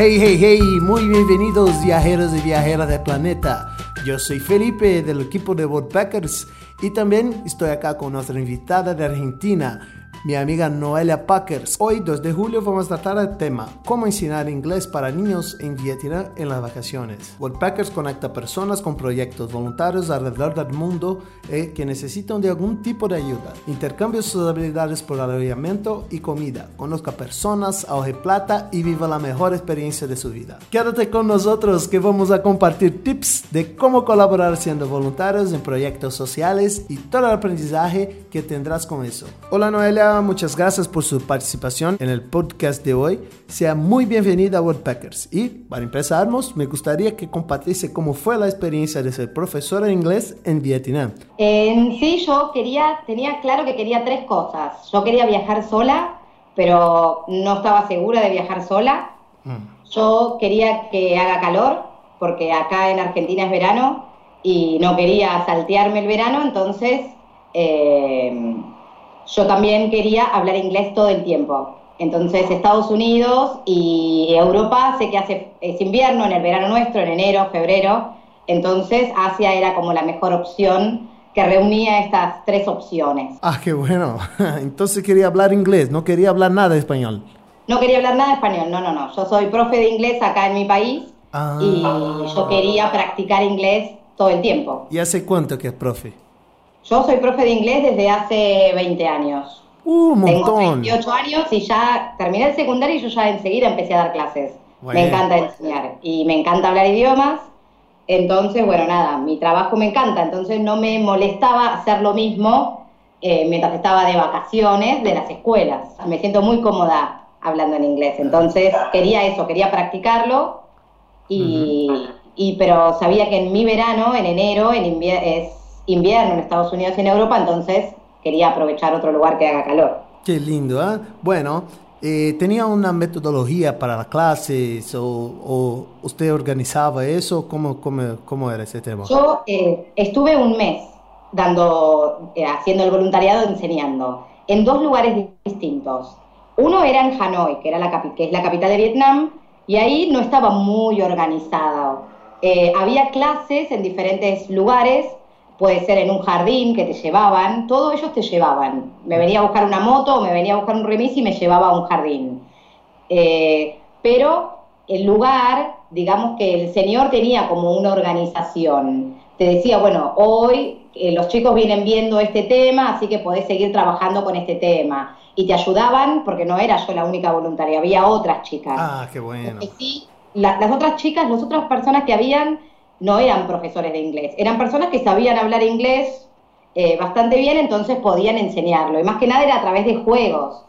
Hey, hey, hey, muy bienvenidos viajeros y viajeras del planeta. Yo soy Felipe del equipo de Woodpeckers y también estoy acá con nuestra invitada de Argentina, mi amiga Noelia Packers. Hoy, 2 de julio, vamos a tratar el tema cómo enseñar inglés para niños en Vietnam en las vacaciones. Packers conecta personas con proyectos voluntarios alrededor del mundo eh, que necesitan de algún tipo de ayuda. Intercambia sus habilidades por alojamiento y comida. Conozca personas, ahorre plata y viva la mejor experiencia de su vida. Quédate con nosotros que vamos a compartir tips de cómo colaborar siendo voluntarios en proyectos sociales y todo el aprendizaje que tendrás con eso. Hola Noelia muchas gracias por su participación en el podcast de hoy. Sea muy bienvenida a Woodpeckers. Y para empezarnos, me gustaría que compartiese cómo fue la experiencia de ser profesora de inglés en Vietnam. En sí, yo quería, tenía claro que quería tres cosas. Yo quería viajar sola, pero no estaba segura de viajar sola. Mm. Yo quería que haga calor, porque acá en Argentina es verano y no quería saltearme el verano, entonces eh, yo también quería hablar inglés todo el tiempo. Entonces Estados Unidos y Europa sé que hace es invierno, en el verano nuestro, en enero, febrero. Entonces Asia era como la mejor opción que reunía estas tres opciones. Ah, qué bueno. Entonces quería hablar inglés, no quería hablar nada de español. No quería hablar nada de español, no, no, no. Yo soy profe de inglés acá en mi país y ah. yo quería practicar inglés todo el tiempo. ¿Y hace cuánto que es profe? Yo soy profe de inglés desde hace 20 años. Uh, un montón. Tengo 28 años y ya terminé el secundario y yo ya enseguida empecé a dar clases. Me encanta enseñar y me encanta hablar idiomas. Entonces, bueno, nada, mi trabajo me encanta, entonces no me molestaba hacer lo mismo eh, mientras estaba de vacaciones de las escuelas. Me siento muy cómoda hablando en inglés, entonces quería eso, quería practicarlo y, y pero sabía que en mi verano, en enero, en es invierno en Estados Unidos y en Europa, entonces quería aprovechar otro lugar que haga calor. Qué lindo, ¿eh? Bueno, eh, ¿tenía una metodología para las clases o, usted organizaba eso? ¿Cómo, cómo, era ese tema? Yo eh, estuve un mes dando, eh, haciendo el voluntariado enseñando en dos lugares distintos. Uno era en Hanoi, que, era la, que es la capital de Vietnam, y ahí no estaba muy organizado. había clases en diferentes lugares puede ser en un jardín que te llevaban, todos ellos te llevaban. Me venía a buscar una moto, me venía a buscar un remis y me llevaba a un jardín. Eh, pero el lugar, digamos que el señor tenía como una organización. Te decía, bueno, hoy eh, los chicos vienen viendo este tema, así que podés seguir trabajando con este tema. Y te ayudaban, porque no era yo la única voluntaria, había otras chicas. Ah, qué bueno. sí, las otras chicas, las otras personas que habían, no eran profesores de inglés, eran personas que sabían hablar inglés eh, bastante bien, entonces podían enseñarlo. Y más que nada era a través de juegos.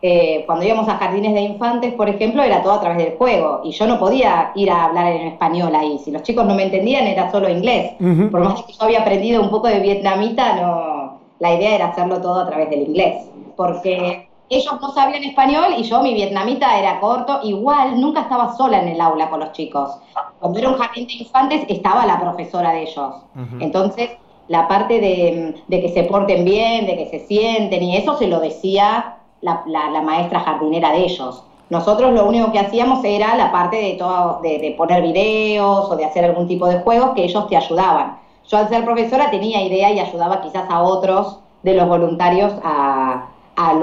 Eh, cuando íbamos a jardines de infantes, por ejemplo, era todo a través del juego. Y yo no podía ir a hablar en español ahí. Si los chicos no me entendían, era solo inglés. Por más que yo había aprendido un poco de vietnamita, no, la idea era hacerlo todo a través del inglés. Porque ellos no sabían español y yo, mi vietnamita era corto, igual nunca estaba sola en el aula con los chicos. Cuando era un jardín de infantes estaba la profesora de ellos. Entonces, la parte de, que se porten bien, de que se sienten y eso se lo decía la, maestra jardinera de ellos. Nosotros lo único que hacíamos era la parte de, todo, de, de poner videos o de hacer algún tipo de juegos que ellos te ayudaban. Yo al ser profesora tenía idea y ayudaba quizás a otros de los voluntarios a,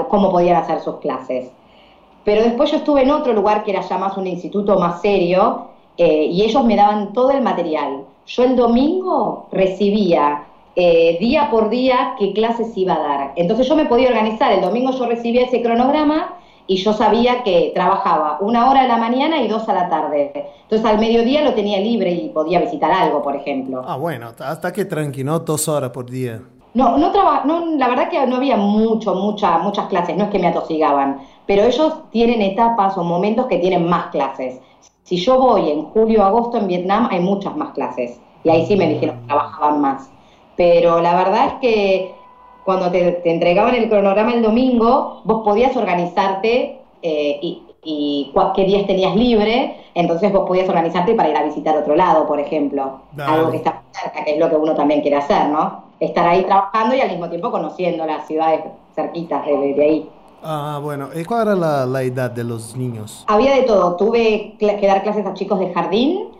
cómo podían hacer sus clases. Pero después yo estuve en otro lugar que era ya más un instituto más serio eh, y ellos me daban todo el material. Yo el domingo recibía eh, día por día qué clases iba a dar. Entonces yo me podía organizar. El domingo yo recibía ese cronograma y yo sabía que trabajaba una hora a la mañana y dos a la tarde. Entonces al mediodía lo tenía libre y podía visitar algo, por ejemplo. Ah, bueno, hasta que tranquilo, dos horas por día. No, no, no la verdad que no había mucho, mucha, muchas clases, no es que me atosigaban, pero ellos tienen etapas o momentos que tienen más clases. Si yo voy en julio o agosto en Vietnam, hay muchas más clases. Y ahí sí me dijeron que trabajaban más. Pero la verdad es que cuando te, entregaban el cronograma el domingo, vos podías organizarte eh, y, y qué días tenías libre, entonces vos podías organizarte para ir a visitar otro lado, por ejemplo. Algo que está cerca, que es lo que uno también quiere hacer, ¿no? Estar ahí trabajando y al mismo tiempo conociendo las ciudades cerquitas de, ahí. Ah, bueno. ¿Y cuál era la, la edad de los niños? Había de todo. Tuve que dar clases a chicos de jardín,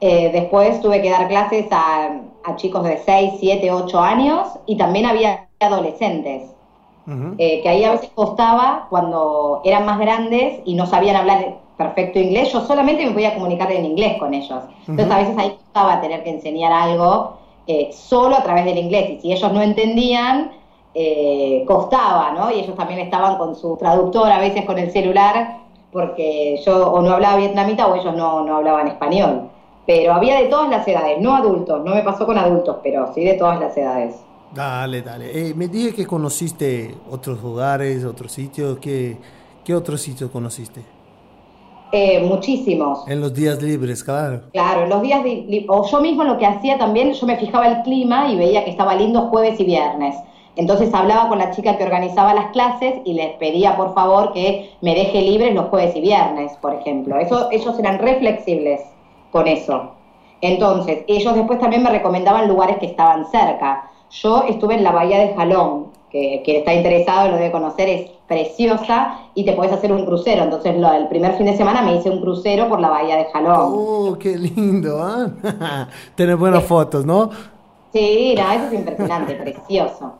eh, después tuve que dar clases a, a, chicos de 6, 7, 8 años y también había adolescentes. eh, que ahí a veces costaba cuando eran más grandes y no sabían hablar perfecto inglés, yo solamente me podía comunicar en inglés con ellos. Entonces a veces ahí costaba tener que enseñar algo eh, solo a través del inglés y si ellos no entendían, eh, costaba, ¿no? Y ellos también estaban con su traductor, a veces con el celular, porque yo o no hablaba vietnamita o ellos no, no hablaban español. Pero había de todas las edades, no adultos, no me pasó con adultos, pero sí de todas las edades. Dale, dale. Eh, me dije que conociste otros lugares, otros sitios. ¿Qué, qué otros sitios conociste? Eh, muchísimos. En los días libres, claro. Claro, en los días libres. O yo mismo lo que hacía también, yo me fijaba el clima y veía que estaba lindo jueves y viernes. Entonces hablaba con la chica que organizaba las clases y les pedía por favor que me deje libres los jueves y viernes, por ejemplo. Eso, ellos eran reflexibles con eso. Entonces, ellos después también me recomendaban lugares que estaban cerca. Yo estuve en la bahía de Jalón, que quien está interesado lo debe conocer, es preciosa y te puedes hacer un crucero. Entonces, lo, el primer fin de semana me hice un crucero por la bahía de Jalón. ¡Oh, qué lindo! ¿eh? Tener buenas fotos, ¿no? Sí, no, eso es impresionante, precioso.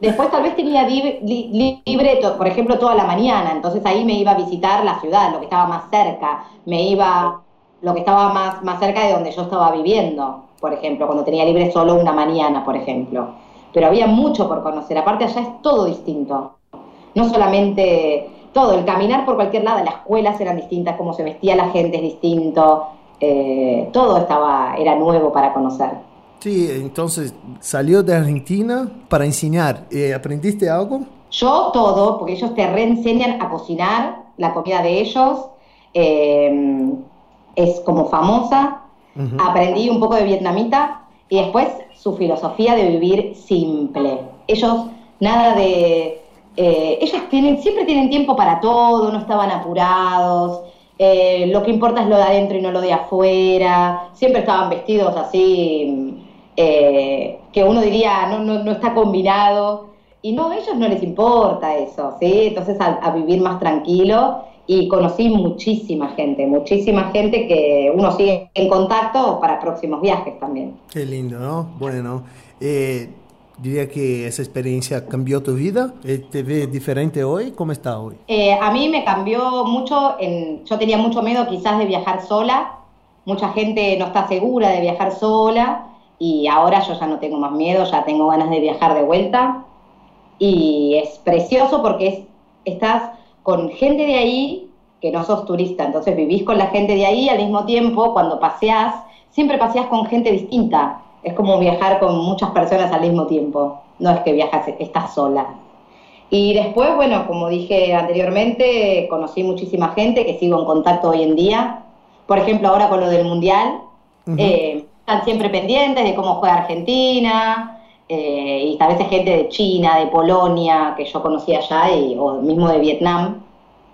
Después tal vez tenía libre, libre, por ejemplo, toda la mañana, entonces ahí me iba a visitar la ciudad, lo que estaba más cerca, me iba lo que estaba más, más cerca de donde yo estaba viviendo, por ejemplo, cuando tenía libre solo una mañana, por ejemplo. Pero había mucho por conocer, aparte allá es todo distinto. No solamente todo, el caminar por cualquier lado, las escuelas eran distintas, cómo se vestía la gente es distinto, eh, todo estaba, era nuevo para conocer. Sí, entonces salió de Argentina para enseñar. Eh, ¿Aprendiste algo? Yo todo, porque ellos te reenseñan a cocinar la comida de ellos. Eh, es como famosa. Uh -huh. Aprendí un poco de vietnamita y después su filosofía de vivir simple. Ellos, nada de. Eh, ellos tienen, siempre tienen tiempo para todo, no estaban apurados. Eh, lo que importa es lo de adentro y no lo de afuera. Siempre estaban vestidos así, eh, que uno diría no, no, no, está combinado. Y no, a ellos no les importa eso, ¿sí? Entonces a, a vivir más tranquilo y conocí muchísima gente, muchísima gente que uno sigue en contacto para próximos viajes también. Qué lindo, ¿no? Bueno, eh, diría que esa experiencia cambió tu vida. Eh, ¿Te ves diferente hoy? ¿Cómo está hoy? Eh, a mí me cambió mucho, en, yo tenía mucho miedo quizás de viajar sola, mucha gente no está segura de viajar sola y ahora yo ya no tengo más miedo, ya tengo ganas de viajar de vuelta y es precioso porque es, estás con gente de ahí que no sos turista, entonces vivís con la gente de ahí al mismo tiempo, cuando paseás, siempre paseás con gente distinta. Es como viajar con muchas personas al mismo tiempo, no es que viajas, estás sola. Y después, bueno, como dije anteriormente, conocí muchísima gente que sigo en contacto hoy en día. Por ejemplo, ahora con lo del Mundial, uh -huh. eh, están siempre pendientes de cómo juega Argentina, eh, y a veces gente de China, de Polonia, que yo conocí allá, y, o mismo de Vietnam,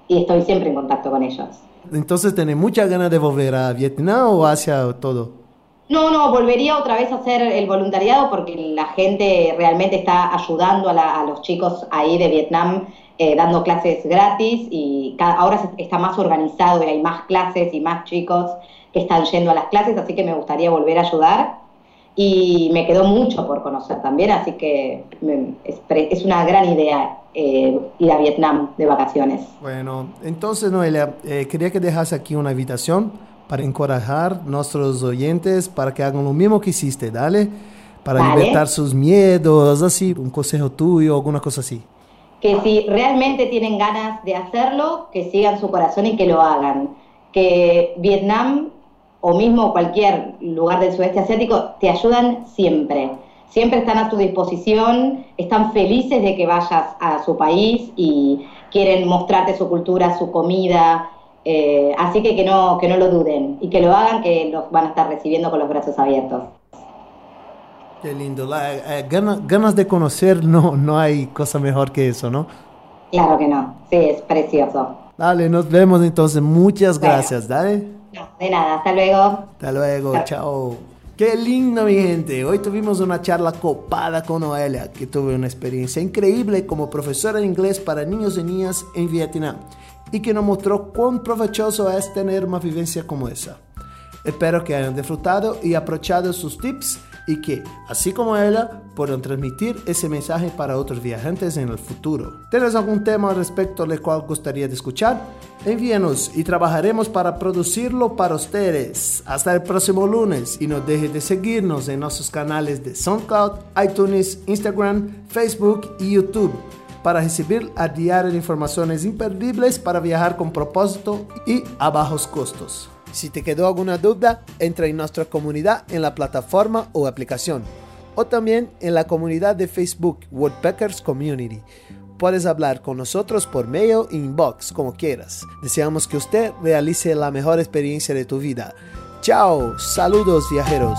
y estoy siempre en contacto con ellos. Entonces, ¿tenés muchas ganas de volver a Vietnam o hacia todo? No, no, volvería otra vez a hacer el voluntariado porque la gente realmente está ayudando a, la, los chicos ahí de Vietnam, eh, dando clases gratis y ahora está más organizado y hay más clases y más chicos que están yendo a las clases, así que me gustaría volver a ayudar y me quedó mucho por conocer también, así que es, es, una gran idea eh, ir a Vietnam de vacaciones. Bueno, entonces Noelia, eh, quería que dejase aquí una invitación para encorajar a nuestros oyentes para que hagan lo mismo que hiciste, dale, para vale. libertar sus miedos, así, un consejo tuyo, alguna cosa así. Que si realmente tienen ganas de hacerlo, que sigan su corazón y que lo hagan. Que Vietnam o mismo cualquier lugar del sudeste asiático, te ayudan siempre. Siempre están a tu disposición, están felices de que vayas a su país y quieren mostrarte su cultura, su comida. Eh, así que que no, que no lo duden y que lo hagan, que los van a estar recibiendo con los brazos abiertos. Qué lindo. La, eh, ganas, ganas de conocer, no, no hay cosa mejor que eso, ¿no? Claro que no. Sí, es precioso. Dale, nos vemos entonces. Muchas gracias. Bueno. Dale. No, de nada, hasta luego. Hasta luego, chao. chao. Qué lindo mi gente, hoy tuvimos una charla copada con Noelia, que tuve una experiencia increíble como profesora de inglés para niños y niñas en Vietnam y que nos mostró cuán provechoso es tener una vivencia como esa. Espero que hayan disfrutado y aprovechado sus tips y que, así como ella, puedan transmitir ese mensaje para otros viajantes en el futuro. ¿Tienes algún tema al respecto del cual gustaría escuchar? Envíenos y trabajaremos para producirlo para ustedes. Hasta el próximo lunes y no deje de seguirnos en nuestros canales de SoundCloud, iTunes, Instagram, Facebook y YouTube para recibir a diario informaciones imperdibles para viajar con propósito y a bajos costos. Si te quedó alguna duda, entra en nuestra comunidad en la plataforma o aplicación, o también en la comunidad de Facebook Woodpeckers Community. Puedes hablar con nosotros por mail o inbox, como quieras. Deseamos que usted realice la mejor experiencia de tu vida. Chao, saludos viajeros.